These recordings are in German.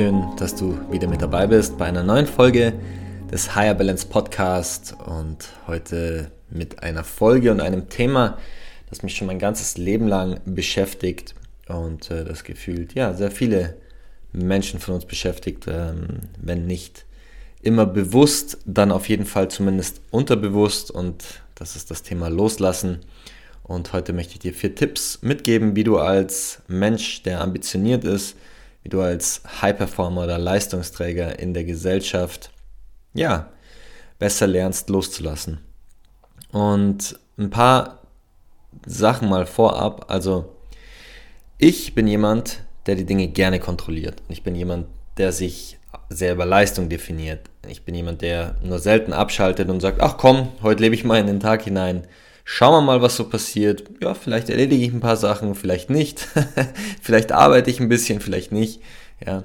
Schön, dass du wieder mit dabei bist bei einer neuen Folge des Higher Balance Podcast. Und heute mit einer Folge und einem Thema, das mich schon mein ganzes Leben lang beschäftigt und äh, das gefühlt ja sehr viele Menschen von uns beschäftigt, ähm, wenn nicht immer bewusst, dann auf jeden Fall zumindest unterbewusst. Und das ist das Thema Loslassen. Und heute möchte ich dir vier Tipps mitgeben, wie du als Mensch, der ambitioniert ist, wie du als High-Performer oder Leistungsträger in der Gesellschaft, ja, besser lernst loszulassen. Und ein paar Sachen mal vorab. Also, ich bin jemand, der die Dinge gerne kontrolliert. Ich bin jemand, der sich sehr über Leistung definiert. Ich bin jemand, der nur selten abschaltet und sagt, ach komm, heute lebe ich mal in den Tag hinein. Schauen wir mal, was so passiert. Ja, vielleicht erledige ich ein paar Sachen, vielleicht nicht. vielleicht arbeite ich ein bisschen, vielleicht nicht. Ja.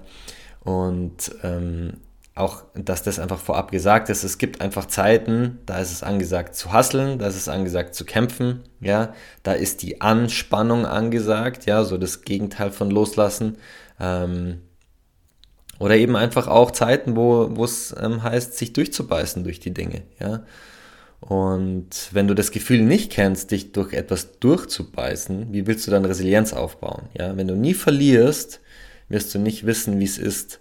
Und ähm, auch, dass das einfach vorab gesagt ist, es gibt einfach Zeiten, da ist es angesagt zu hasseln, da ist es angesagt zu kämpfen, ja, da ist die Anspannung angesagt, ja, so das Gegenteil von loslassen. Ähm, oder eben einfach auch Zeiten, wo es ähm, heißt, sich durchzubeißen durch die Dinge, ja. Und wenn du das Gefühl nicht kennst, dich durch etwas durchzubeißen, wie willst du dann Resilienz aufbauen? Ja, wenn du nie verlierst, wirst du nicht wissen, wie es ist,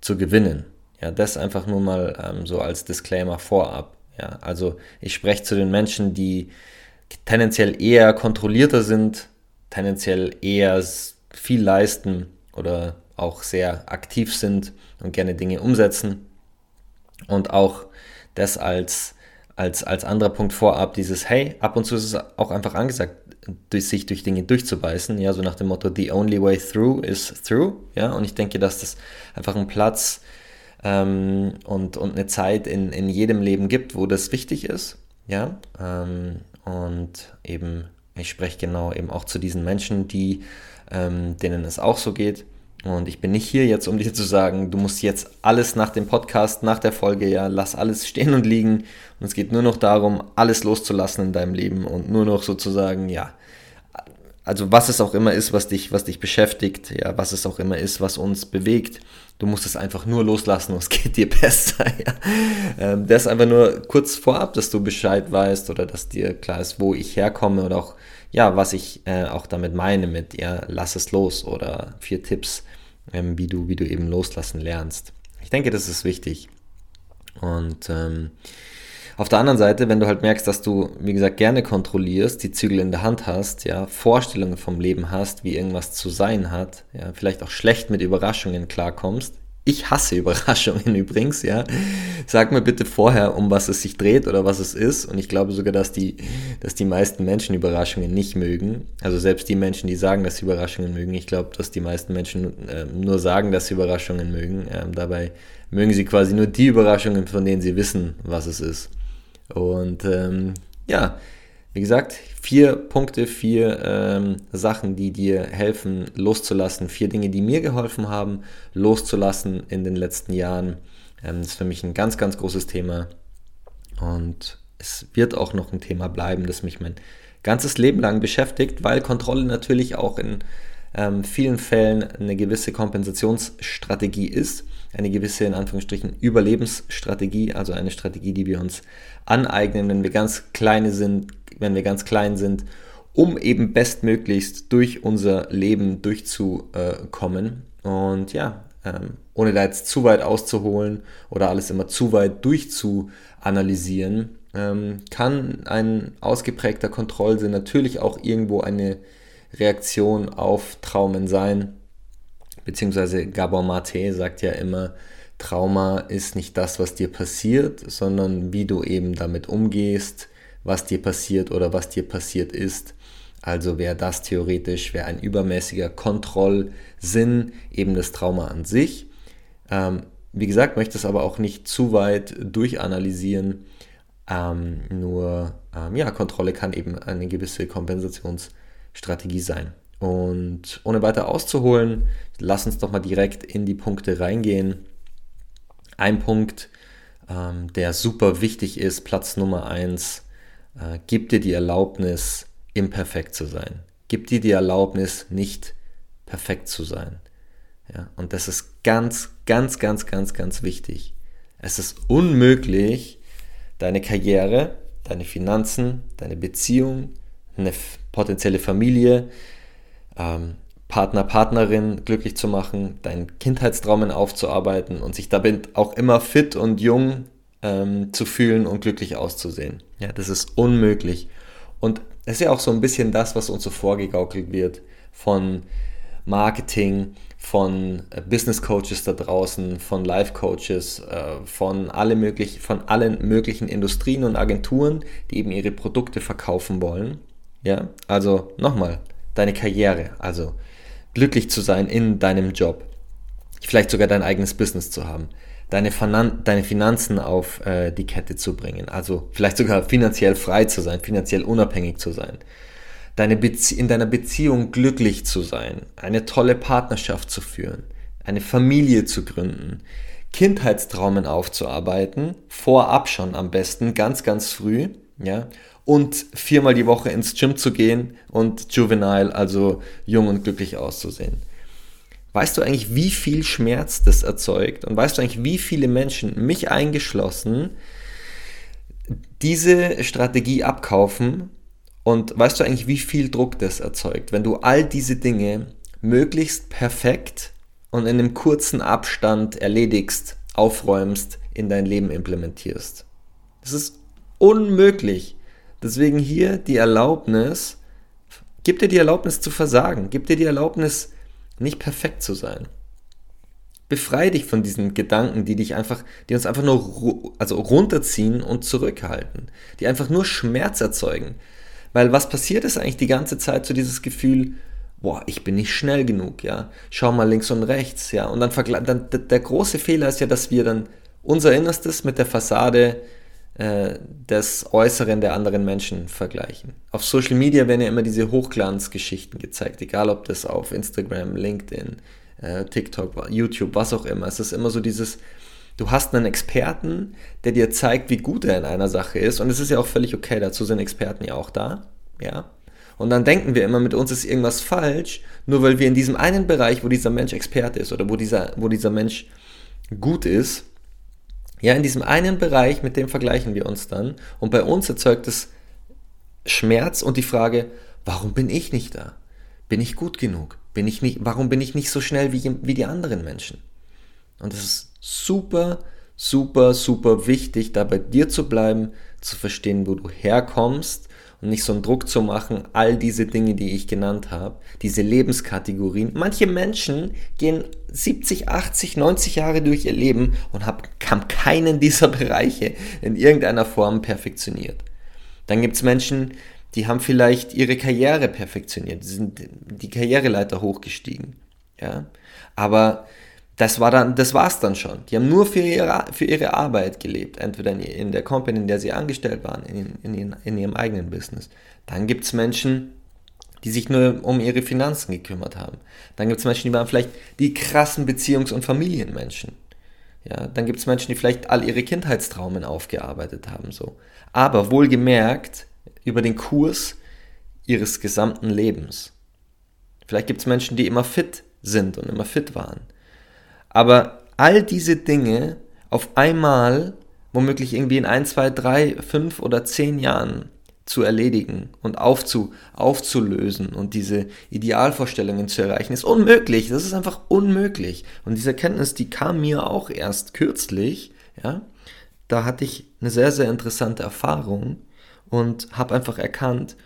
zu gewinnen. Ja, das einfach nur mal ähm, so als Disclaimer vorab. Ja, also ich spreche zu den Menschen, die tendenziell eher kontrollierter sind, tendenziell eher viel leisten oder auch sehr aktiv sind und gerne Dinge umsetzen und auch das als als, als anderer Punkt vorab dieses, hey, ab und zu ist es auch einfach angesagt, durch sich durch Dinge durchzubeißen, ja, so nach dem Motto, the only way through is through, ja, und ich denke, dass das einfach einen Platz ähm, und, und eine Zeit in, in jedem Leben gibt, wo das wichtig ist, ja, ähm, und eben, ich spreche genau eben auch zu diesen Menschen, die, ähm, denen es auch so geht, und ich bin nicht hier jetzt, um dir zu sagen, du musst jetzt alles nach dem Podcast, nach der Folge, ja, lass alles stehen und liegen. Und es geht nur noch darum, alles loszulassen in deinem Leben und nur noch sozusagen, ja, also was es auch immer ist, was dich, was dich beschäftigt, ja, was es auch immer ist, was uns bewegt. Du musst es einfach nur loslassen und es geht dir besser. Ja. Ähm, das einfach nur kurz vorab, dass du Bescheid weißt oder dass dir klar ist, wo ich herkomme oder auch, ja, was ich äh, auch damit meine mit, ja, lass es los oder vier Tipps, ähm, wie, du, wie du eben loslassen lernst. Ich denke, das ist wichtig. Und ähm, auf der anderen Seite, wenn du halt merkst, dass du, wie gesagt, gerne kontrollierst, die Zügel in der Hand hast, ja, Vorstellungen vom Leben hast, wie irgendwas zu sein hat, ja, vielleicht auch schlecht mit Überraschungen klarkommst, ich hasse Überraschungen übrigens, ja. Sag mir bitte vorher, um was es sich dreht oder was es ist. Und ich glaube sogar, dass die, dass die meisten Menschen Überraschungen nicht mögen. Also selbst die Menschen, die sagen, dass sie Überraschungen mögen. Ich glaube, dass die meisten Menschen äh, nur sagen, dass sie Überraschungen mögen. Ähm, dabei mögen sie quasi nur die Überraschungen, von denen sie wissen, was es ist. Und ähm, ja, wie gesagt, vier Punkte, vier ähm, Sachen, die dir helfen, loszulassen. Vier Dinge, die mir geholfen haben, loszulassen in den letzten Jahren. Ähm, das ist für mich ein ganz, ganz großes Thema. Und es wird auch noch ein Thema bleiben, das mich mein ganzes Leben lang beschäftigt, weil Kontrolle natürlich auch in ähm, vielen Fällen eine gewisse Kompensationsstrategie ist, eine gewisse in Anführungsstrichen Überlebensstrategie, also eine Strategie, die wir uns aneignen, wenn wir ganz kleine sind, wenn wir ganz klein sind, um eben bestmöglichst durch unser Leben durchzukommen. Und ja, ähm, ohne da jetzt zu weit auszuholen oder alles immer zu weit durchzuanalysieren, ähm, kann ein ausgeprägter Kontrollsinn natürlich auch irgendwo eine Reaktion auf Traumen sein. Beziehungsweise Gabor Mate sagt ja immer, Trauma ist nicht das, was dir passiert, sondern wie du eben damit umgehst, was dir passiert oder was dir passiert ist. Also wäre das theoretisch, wäre ein übermäßiger Kontrollsinn eben das Trauma an sich. Ähm, wie gesagt, möchte es aber auch nicht zu weit durchanalysieren. Ähm, nur, ähm, ja, Kontrolle kann eben eine gewisse Kompensationsstrategie sein. Und ohne weiter auszuholen, lass uns doch mal direkt in die Punkte reingehen. Ein Punkt, ähm, der super wichtig ist, Platz Nummer eins, äh, gib dir die Erlaubnis, imperfekt zu sein. Gib dir die Erlaubnis, nicht perfekt zu sein. Ja, und das ist ganz, ganz, ganz, ganz, ganz wichtig. Es ist unmöglich, deine Karriere, deine Finanzen, deine Beziehung, eine potenzielle Familie, ähm, Partner, Partnerin glücklich zu machen, deinen Kindheitstraumen aufzuarbeiten und sich damit auch immer fit und jung ähm, zu fühlen und glücklich auszusehen. Ja, das ist unmöglich. Und es ist ja auch so ein bisschen das, was uns so vorgegaukelt wird von Marketing, von äh, Business Coaches da draußen, von Life Coaches, äh, von, alle möglich, von allen möglichen Industrien und Agenturen, die eben ihre Produkte verkaufen wollen. Ja, also nochmal, deine Karriere, also glücklich zu sein in deinem Job, vielleicht sogar dein eigenes Business zu haben, deine, deine Finanzen auf äh, die Kette zu bringen, also vielleicht sogar finanziell frei zu sein, finanziell unabhängig zu sein, deine in deiner Beziehung glücklich zu sein, eine tolle Partnerschaft zu führen, eine Familie zu gründen, Kindheitstraumen aufzuarbeiten, vorab schon am besten, ganz, ganz früh, ja, und viermal die Woche ins Gym zu gehen und juvenile, also jung und glücklich auszusehen. Weißt du eigentlich, wie viel Schmerz das erzeugt? Und weißt du eigentlich, wie viele Menschen, mich eingeschlossen, diese Strategie abkaufen? Und weißt du eigentlich, wie viel Druck das erzeugt, wenn du all diese Dinge möglichst perfekt und in einem kurzen Abstand erledigst, aufräumst, in dein Leben implementierst? Das ist unmöglich. Deswegen hier die Erlaubnis, gib dir die Erlaubnis zu versagen, gib dir die Erlaubnis, nicht perfekt zu sein. Befreie dich von diesen Gedanken, die dich einfach, die uns einfach nur also runterziehen und zurückhalten, die einfach nur Schmerz erzeugen. Weil was passiert ist eigentlich die ganze Zeit so dieses Gefühl, boah, ich bin nicht schnell genug, ja. Schau mal links und rechts, ja. Und dann, dann der große Fehler ist ja, dass wir dann unser Innerstes mit der Fassade äh, das Äußeren der anderen Menschen vergleichen. Auf Social Media werden ja immer diese Hochglanzgeschichten gezeigt, egal ob das auf Instagram, LinkedIn, äh, TikTok, YouTube, was auch immer. Es ist immer so dieses, du hast einen Experten, der dir zeigt, wie gut er in einer Sache ist und es ist ja auch völlig okay, dazu sind Experten ja auch da, ja. Und dann denken wir immer, mit uns ist irgendwas falsch, nur weil wir in diesem einen Bereich, wo dieser Mensch Experte ist oder wo dieser, wo dieser Mensch gut ist, ja, in diesem einen Bereich, mit dem vergleichen wir uns dann. Und bei uns erzeugt es Schmerz und die Frage, warum bin ich nicht da? Bin ich gut genug? Bin ich nicht, warum bin ich nicht so schnell wie, wie die anderen Menschen? Und es ist super, super, super wichtig, da bei dir zu bleiben, zu verstehen, wo du herkommst nicht so einen Druck zu machen, all diese Dinge, die ich genannt habe, diese Lebenskategorien. Manche Menschen gehen 70, 80, 90 Jahre durch ihr Leben und haben keinen dieser Bereiche in irgendeiner Form perfektioniert. Dann gibt es Menschen, die haben vielleicht ihre Karriere perfektioniert, sind die Karriereleiter hochgestiegen. Ja? Aber das war dann, das war's dann schon. Die haben nur für ihre, für ihre Arbeit gelebt, entweder in, in der Company, in der sie angestellt waren, in, in, in ihrem eigenen Business. Dann gibt es Menschen, die sich nur um ihre Finanzen gekümmert haben. Dann gibt es Menschen, die waren vielleicht die krassen Beziehungs- und Familienmenschen. Ja, dann gibt es Menschen, die vielleicht all ihre Kindheitstraumen aufgearbeitet haben. So. Aber wohlgemerkt über den Kurs ihres gesamten Lebens. Vielleicht gibt es Menschen, die immer fit sind und immer fit waren. Aber all diese Dinge auf einmal, womöglich irgendwie in ein, zwei, drei, fünf oder zehn Jahren zu erledigen und aufzu, aufzulösen und diese Idealvorstellungen zu erreichen, ist unmöglich. Das ist einfach unmöglich. Und diese Erkenntnis, die kam mir auch erst kürzlich, ja, da hatte ich eine sehr, sehr interessante Erfahrung und habe einfach erkannt,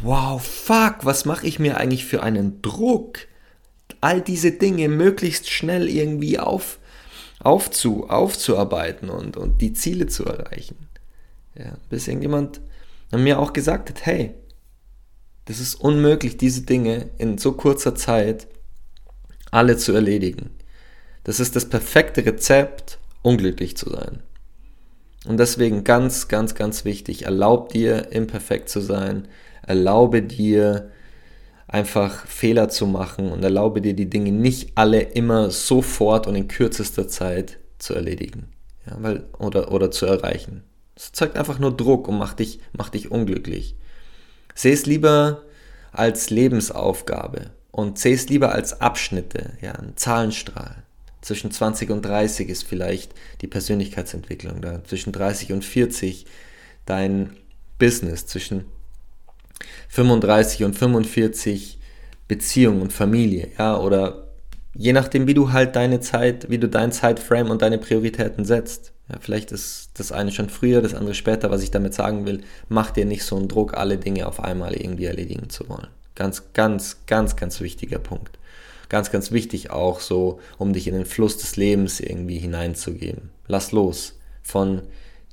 wow, fuck, was mache ich mir eigentlich für einen Druck, all diese Dinge möglichst schnell irgendwie auf, aufzu, aufzuarbeiten und, und die Ziele zu erreichen. Ja, bis irgendjemand mir auch gesagt hat, hey, Das ist unmöglich, diese Dinge in so kurzer Zeit alle zu erledigen. Das ist das perfekte Rezept, unglücklich zu sein. Und deswegen ganz, ganz, ganz wichtig, erlaub dir, imperfekt zu sein, erlaube dir, einfach Fehler zu machen und erlaube dir, die Dinge nicht alle immer sofort und in kürzester Zeit zu erledigen ja, weil, oder, oder zu erreichen. Es zeigt einfach nur Druck und macht dich, macht dich unglücklich. Seh es lieber als Lebensaufgabe und seh es lieber als Abschnitte, ja, ein Zahlenstrahl. Zwischen 20 und 30 ist vielleicht die Persönlichkeitsentwicklung da, zwischen 30 und 40 dein Business, zwischen 35 und 45 Beziehung und Familie, ja, oder je nachdem, wie du halt deine Zeit, wie du dein Zeitframe und deine Prioritäten setzt. Ja, vielleicht ist das eine schon früher, das andere später. Was ich damit sagen will, mach dir nicht so einen Druck, alle Dinge auf einmal irgendwie erledigen zu wollen. Ganz, ganz, ganz, ganz wichtiger Punkt. Ganz, ganz wichtig auch so, um dich in den Fluss des Lebens irgendwie hineinzugeben. Lass los von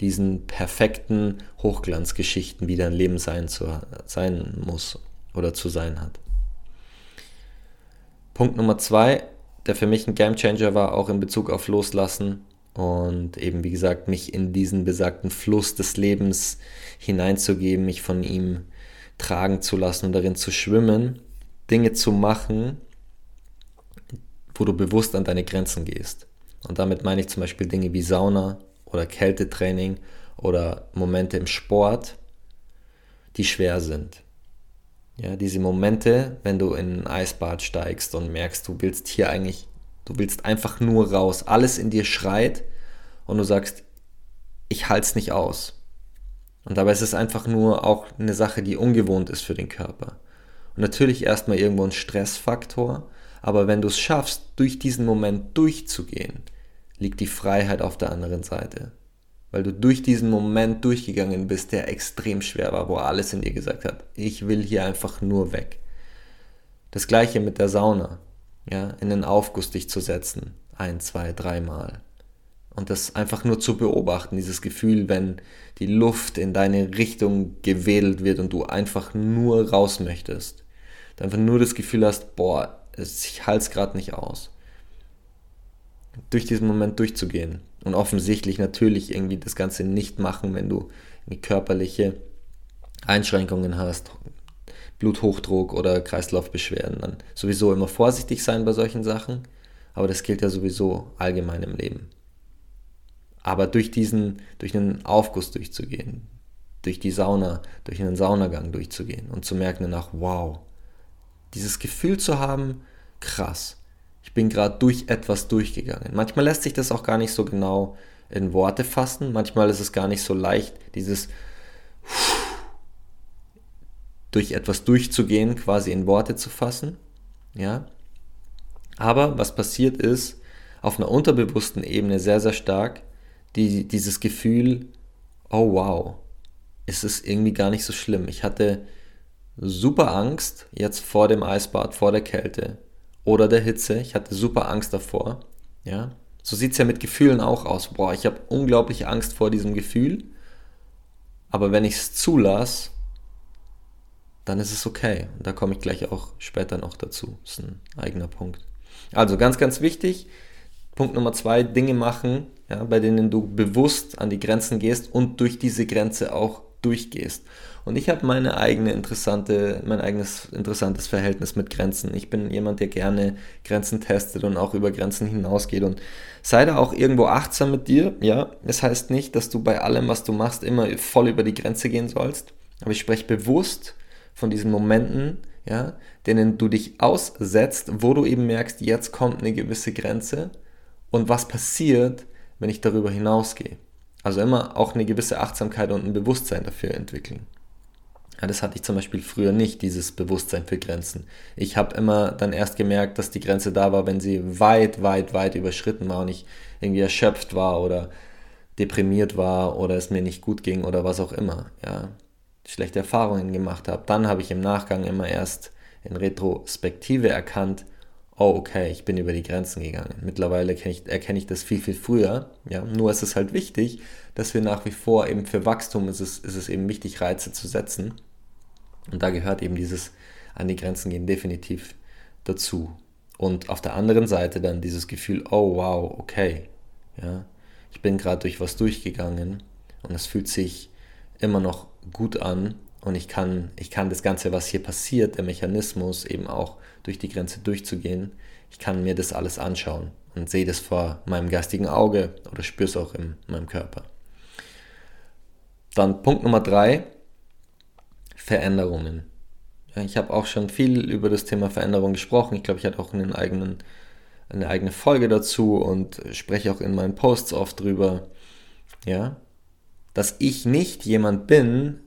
diesen perfekten Hochglanzgeschichten, wie dein Leben sein, zu, sein muss oder zu sein hat. Punkt Nummer zwei, der für mich ein Gamechanger war, auch in Bezug auf Loslassen und eben, wie gesagt, mich in diesen besagten Fluss des Lebens hineinzugeben, mich von ihm tragen zu lassen und darin zu schwimmen, Dinge zu machen, wo du bewusst an deine Grenzen gehst. Und damit meine ich zum Beispiel Dinge wie Sauna oder Kältetraining oder Momente im Sport, die schwer sind. Ja, diese Momente, wenn du in ein Eisbad steigst und merkst, du willst hier eigentlich, du willst einfach nur raus, alles in dir schreit und du sagst, ich halte es nicht aus. Und dabei ist es einfach nur auch eine Sache, die ungewohnt ist für den Körper. Und natürlich erstmal irgendwo ein Stressfaktor, aber wenn du es schaffst, durch diesen Moment durchzugehen, liegt die Freiheit auf der anderen Seite weil du durch diesen Moment durchgegangen bist, der extrem schwer war, wo alles in dir gesagt hat, ich will hier einfach nur weg. Das gleiche mit der Sauna, ja, in den Aufguss dich zu setzen, ein, zwei, dreimal. Und das einfach nur zu beobachten, dieses Gefühl, wenn die Luft in deine Richtung gewedelt wird und du einfach nur raus möchtest. Du einfach nur das Gefühl hast, boah, ich halte es gerade nicht aus. Durch diesen Moment durchzugehen und offensichtlich natürlich irgendwie das Ganze nicht machen, wenn du körperliche Einschränkungen hast, Bluthochdruck oder Kreislaufbeschwerden, dann sowieso immer vorsichtig sein bei solchen Sachen, aber das gilt ja sowieso allgemein im Leben. Aber durch diesen, durch einen Aufguss durchzugehen, durch die Sauna, durch einen Saunagang durchzugehen und zu merken danach, wow, dieses Gefühl zu haben, krass ich bin gerade durch etwas durchgegangen. Manchmal lässt sich das auch gar nicht so genau in Worte fassen. Manchmal ist es gar nicht so leicht, dieses durch etwas durchzugehen, quasi in Worte zu fassen. Ja. Aber was passiert ist, auf einer unterbewussten Ebene sehr, sehr stark, die, dieses Gefühl, oh wow, ist es irgendwie gar nicht so schlimm. Ich hatte super Angst jetzt vor dem Eisbad, vor der Kälte oder der Hitze. Ich hatte super Angst davor. Ja, so sieht es ja mit Gefühlen auch aus. Boah, ich habe unglaubliche Angst vor diesem Gefühl. Aber wenn ich es zulasse, dann ist es okay. Und da komme ich gleich auch später noch dazu. Das ist ein eigener Punkt. Also ganz, ganz wichtig. Punkt Nummer zwei, Dinge machen, ja, bei denen du bewusst an die Grenzen gehst und durch diese Grenze auch durchgehst. Und ich habe meine eigene interessante, mein eigenes interessantes Verhältnis mit Grenzen. Ich bin jemand, der gerne Grenzen testet und auch über Grenzen hinausgeht. Und sei da auch irgendwo achtsam mit dir. Ja, es heißt nicht, dass du bei allem, was du machst, immer voll über die Grenze gehen sollst. Aber ich spreche bewusst von diesen Momenten, ja, denen du dich aussetzt, wo du eben merkst, jetzt kommt eine gewisse Grenze und was passiert, wenn ich darüber hinausgehe. Also immer auch eine gewisse Achtsamkeit und ein Bewusstsein dafür entwickeln. Ja, das hatte ich zum Beispiel früher nicht, dieses Bewusstsein für Grenzen. Ich habe immer dann erst gemerkt, dass die Grenze da war, wenn sie weit, weit, weit überschritten war und ich irgendwie erschöpft war oder deprimiert war oder es mir nicht gut ging oder was auch immer. Ja, schlechte Erfahrungen gemacht habe. Dann habe ich im Nachgang immer erst in Retrospektive erkannt, oh okay, ich bin über die Grenzen gegangen. Mittlerweile ich, erkenne ich das viel, viel früher. Ja, nur ist es halt wichtig, dass wir nach wie vor eben für Wachstum ist es, ist es eben wichtig, Reize zu setzen Und da gehört eben dieses an die Grenzen gehen definitiv dazu. Und auf der anderen Seite dann dieses Gefühl, oh wow, okay, ja, ich bin gerade durch was durchgegangen und es fühlt sich immer noch gut an und ich kann, ich kann das Ganze, was hier passiert, der Mechanismus eben auch durch die Grenze durchzugehen, ich kann mir das alles anschauen und sehe das vor meinem geistigen Auge oder spüre es auch in meinem Körper. Dann Punkt Nummer drei, Veränderungen. Ich habe auch schon viel über das Thema Veränderung gesprochen. Ich glaube, ich hatte auch einen eigenen, eine eigene Folge dazu und spreche auch in meinen Posts oft drüber, ja, dass ich nicht jemand bin,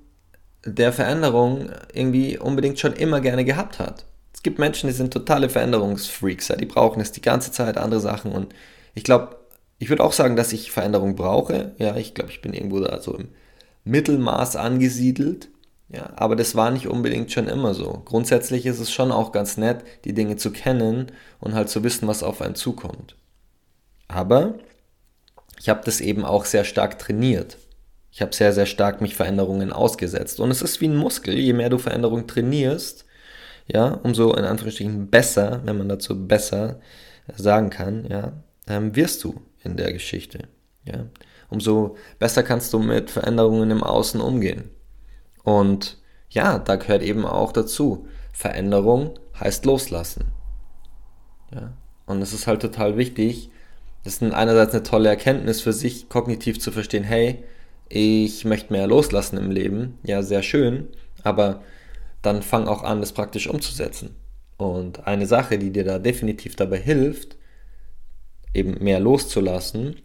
der Veränderung irgendwie unbedingt schon immer gerne gehabt hat. Es gibt Menschen, die sind totale Veränderungsfreaks, ja, die brauchen es die ganze Zeit, andere Sachen. Und ich glaube, ich würde auch sagen, dass ich Veränderung brauche. Ja, ich glaube, ich bin irgendwo da so im Mittelmaß angesiedelt. Ja, aber das war nicht unbedingt schon immer so. Grundsätzlich ist es schon auch ganz nett, die Dinge zu kennen und halt zu wissen, was auf einen zukommt. Aber ich habe das eben auch sehr stark trainiert. Ich habe sehr, sehr stark mich Veränderungen ausgesetzt. Und es ist wie ein Muskel. Je mehr du Veränderungen trainierst, ja, umso in Anführungsstrichen besser, wenn man dazu besser sagen kann, ja, ähm, wirst du in der Geschichte. Ja. Umso besser kannst du mit Veränderungen im Außen umgehen. Und ja, da gehört eben auch dazu. Veränderung heißt loslassen. Ja. Und es ist halt total wichtig, das ist einerseits eine tolle Erkenntnis für sich, kognitiv zu verstehen, hey, ich möchte mehr loslassen im Leben, ja, sehr schön, aber dann fang auch an, das praktisch umzusetzen. Und eine Sache, die dir da definitiv dabei hilft, eben mehr loszulassen,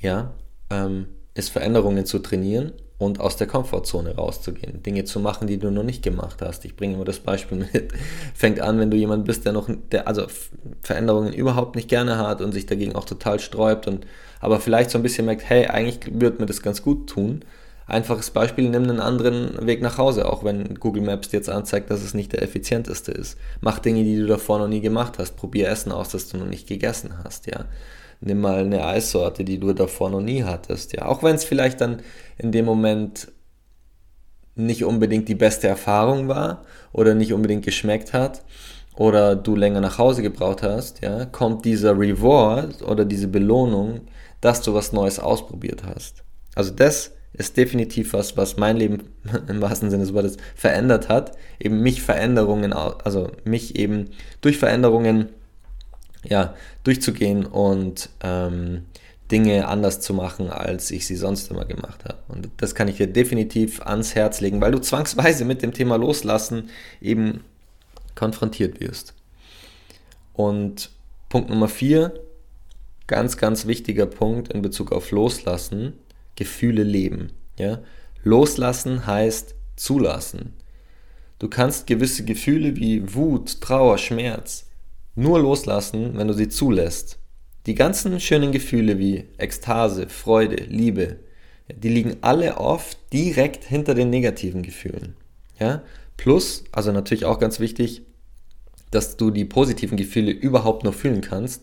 ja, ähm, ist Veränderungen zu trainieren und aus der Komfortzone rauszugehen, Dinge zu machen, die du noch nicht gemacht hast. Ich bringe immer das Beispiel mit. Fängt an, wenn du jemand bist, der noch, der also Veränderungen überhaupt nicht gerne hat und sich dagegen auch total sträubt und aber vielleicht so ein bisschen merkt, hey, eigentlich würde mir das ganz gut tun. Einfaches Beispiel, nimm einen anderen Weg nach Hause, auch wenn Google Maps dir jetzt anzeigt, dass es nicht der effizienteste ist. Mach Dinge, die du davor noch nie gemacht hast. Probier Essen aus, das du noch nicht gegessen hast, ja. Nimm mal eine Eissorte, die du davor noch nie hattest, ja. Auch wenn es vielleicht dann in dem Moment nicht unbedingt die beste Erfahrung war oder nicht unbedingt geschmeckt hat, oder du länger nach Hause gebraucht hast, ja, kommt dieser Reward oder diese Belohnung, dass du was Neues ausprobiert hast. Also das ist definitiv was, was mein Leben im wahrsten Sinne des Wortes verändert hat. Eben mich Veränderungen, also mich eben durch Veränderungen ja, durchzugehen und ähm, Dinge anders zu machen, als ich sie sonst immer gemacht habe. Und das kann ich dir definitiv ans Herz legen, weil du zwangsweise mit dem Thema Loslassen eben konfrontiert wirst. Und Punkt Nummer vier, ganz, ganz wichtiger Punkt in Bezug auf Loslassen, Gefühle leben. Ja? Loslassen heißt zulassen. Du kannst gewisse Gefühle wie Wut, Trauer, Schmerz nur loslassen, wenn du sie zulässt. Die ganzen schönen Gefühle wie Ekstase, Freude, Liebe, die liegen alle oft direkt hinter den negativen Gefühlen. Ja? Plus, also natürlich auch ganz wichtig, dass du die positiven Gefühle überhaupt nur fühlen kannst,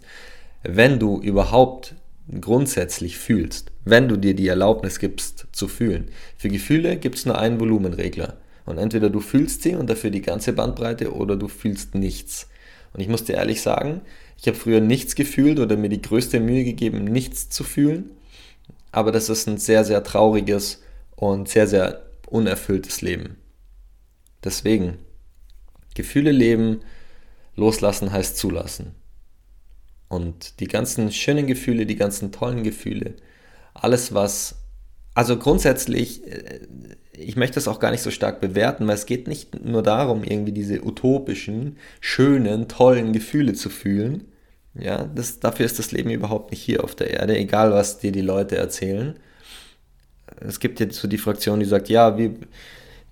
wenn du überhaupt grundsätzlich fühlst, wenn du dir die Erlaubnis gibst zu fühlen. Für Gefühle gibt es nur einen Volumenregler. Und entweder du fühlst sie und dafür die ganze Bandbreite oder du fühlst nichts. Und ich muss dir ehrlich sagen, ich habe früher nichts gefühlt oder mir die größte Mühe gegeben, nichts zu fühlen. Aber das ist ein sehr, sehr trauriges und sehr, sehr unerfülltes Leben. Deswegen, Gefühle leben, loslassen heißt zulassen. Und die ganzen schönen Gefühle, die ganzen tollen Gefühle, alles was, also grundsätzlich, äh, ich möchte es auch gar nicht so stark bewerten, weil es geht nicht nur darum, irgendwie diese utopischen, schönen, tollen Gefühle zu fühlen. Ja, das, dafür ist das Leben überhaupt nicht hier auf der Erde, egal was dir die Leute erzählen. Es gibt jetzt so die Fraktion, die sagt, ja, wir,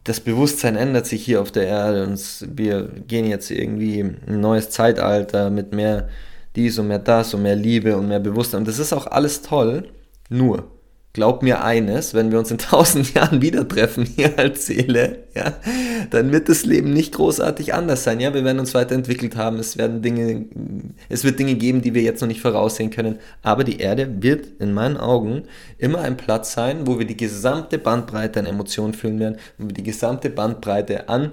das Bewusstsein ändert sich hier auf der Erde und wir gehen jetzt irgendwie ein neues Zeitalter mit mehr dies und mehr das und mehr Liebe und mehr Bewusstsein. Und das ist auch alles toll. Nur, glaub mir eines, wenn wir uns in tausend Jahren wieder treffen hier als Seele, ja, dann wird das Leben nicht großartig anders sein. Ja, wir werden uns weiterentwickelt haben. Es werden Dinge, es wird Dinge geben, die wir jetzt noch nicht voraussehen können. Aber die Erde wird in meinen Augen immer ein Platz sein, wo wir die gesamte Bandbreite an Emotionen fühlen werden, wo wir die gesamte Bandbreite an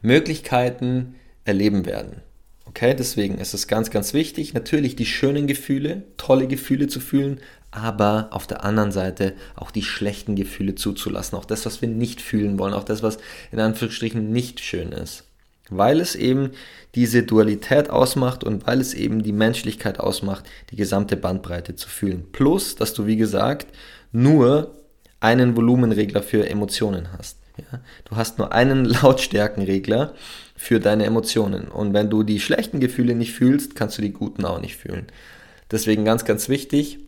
Möglichkeiten erleben werden. Okay, deswegen ist es ganz, ganz wichtig, natürlich die schönen Gefühle, tolle Gefühle zu fühlen, aber auf der anderen Seite auch die schlechten Gefühle zuzulassen, auch das, was wir nicht fühlen wollen, auch das, was in Anführungsstrichen nicht schön ist. Weil es eben diese Dualität ausmacht und weil es eben die Menschlichkeit ausmacht, die gesamte Bandbreite zu fühlen. Plus, dass du, wie gesagt, nur einen Volumenregler für Emotionen hast. Ja? Du hast nur einen Lautstärkenregler für deine Emotionen. Und wenn du die schlechten Gefühle nicht fühlst, kannst du die guten auch nicht fühlen. Deswegen ganz, ganz wichtig,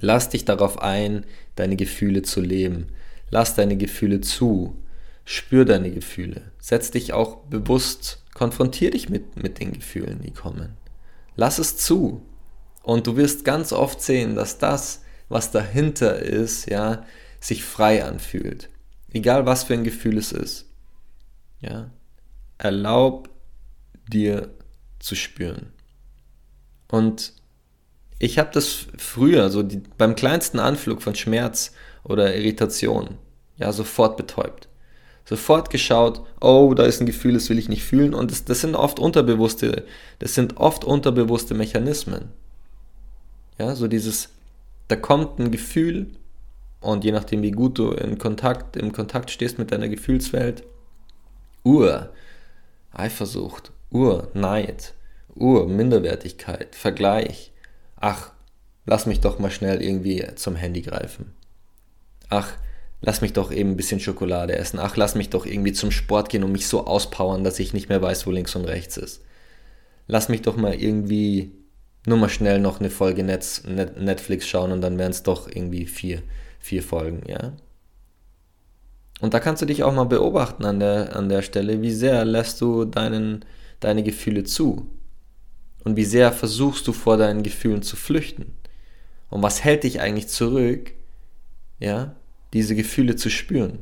Lass dich darauf ein, deine Gefühle zu leben. Lass deine Gefühle zu. Spür deine Gefühle. Setz dich auch bewusst, konfrontier dich mit, mit den Gefühlen, die kommen. Lass es zu. Und du wirst ganz oft sehen, dass das, was dahinter ist, ja, sich frei anfühlt. Egal was für ein Gefühl es ist. Ja. Erlaub dir zu spüren. Und ich habe das früher, so die, beim kleinsten Anflug von Schmerz oder Irritation, ja, sofort betäubt. Sofort geschaut, oh, da ist ein Gefühl, das will ich nicht fühlen. Und das, das sind oft unterbewusste, das sind oft unterbewusste Mechanismen. Ja, so dieses, da kommt ein Gefühl und je nachdem, wie gut du in Kontakt, im Kontakt stehst mit deiner Gefühlswelt, Ur, Eifersucht, Ur, Neid, Ur, Minderwertigkeit, Vergleich, ach, lass mich doch mal schnell irgendwie zum Handy greifen. Ach, lass mich doch eben ein bisschen Schokolade essen. Ach, lass mich doch irgendwie zum Sport gehen und mich so auspowern, dass ich nicht mehr weiß, wo links und rechts ist. Lass mich doch mal irgendwie nur mal schnell noch eine Folge Netz, Netflix schauen und dann wären es doch irgendwie vier, vier Folgen, ja. Und da kannst du dich auch mal beobachten an der, an der Stelle, wie sehr lässt du deinen, deine Gefühle zu. Und wie sehr versuchst du vor deinen Gefühlen zu flüchten? Und was hält dich eigentlich zurück, ja, diese Gefühle zu spüren?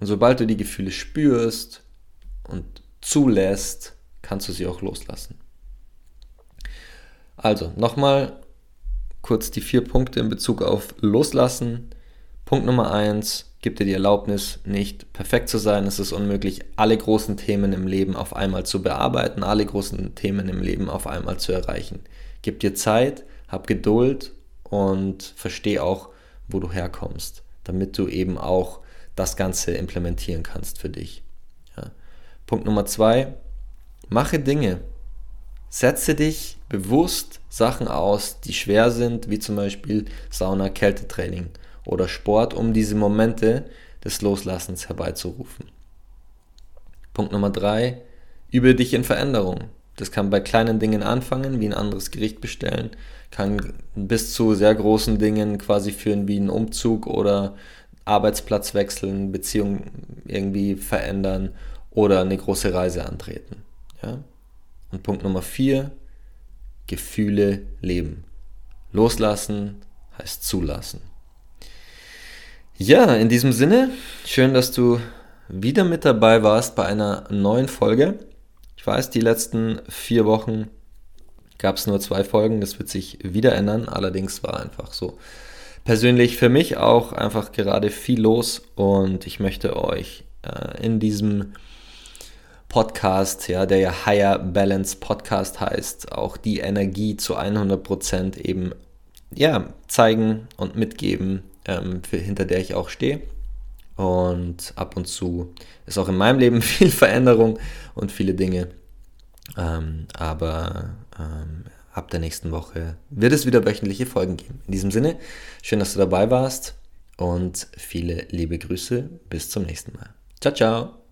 Und sobald du die Gefühle spürst und zulässt, kannst du sie auch loslassen. Also, nochmal kurz die vier Punkte in Bezug auf Loslassen. Punkt Nummer eins, Gib dir die Erlaubnis, nicht perfekt zu sein. Es ist unmöglich, alle großen Themen im Leben auf einmal zu bearbeiten, alle großen Themen im Leben auf einmal zu erreichen. Gib dir Zeit, hab Geduld und versteh auch, wo du herkommst, damit du eben auch das Ganze implementieren kannst für dich. Ja. Punkt Nummer zwei, mache Dinge. Setze dich bewusst Sachen aus, die schwer sind, wie zum Beispiel Sauna-Kältetraining oder Sport, um diese Momente des Loslassens herbeizurufen. Punkt Nummer drei, übe dich in Veränderung. Das kann bei kleinen Dingen anfangen, wie ein anderes Gericht bestellen, kann bis zu sehr großen Dingen quasi führen, wie ein Umzug oder Arbeitsplatz wechseln, Beziehung irgendwie verändern oder eine große Reise antreten. Ja? Und Punkt Nummer vier, Gefühle leben. Loslassen heißt zulassen. Ja, in diesem Sinne, schön, dass du wieder mit dabei warst bei einer neuen Folge. Ich weiß, die letzten vier Wochen gab es nur zwei Folgen, das wird sich wieder ändern. Allerdings war einfach so persönlich für mich auch einfach gerade viel los und ich möchte euch äh, in diesem Podcast, ja, der ja Higher Balance Podcast heißt, auch die Energie zu 100% eben ja, zeigen und mitgeben, ähm, für, hinter der ich auch stehe. Und ab und zu ist auch in meinem Leben viel Veränderung und viele Dinge. Ähm, aber ähm, ab der nächsten Woche wird es wieder wöchentliche Folgen geben. In diesem Sinne, schön, dass du dabei warst und viele liebe Grüße. Bis zum nächsten Mal. Ciao, ciao.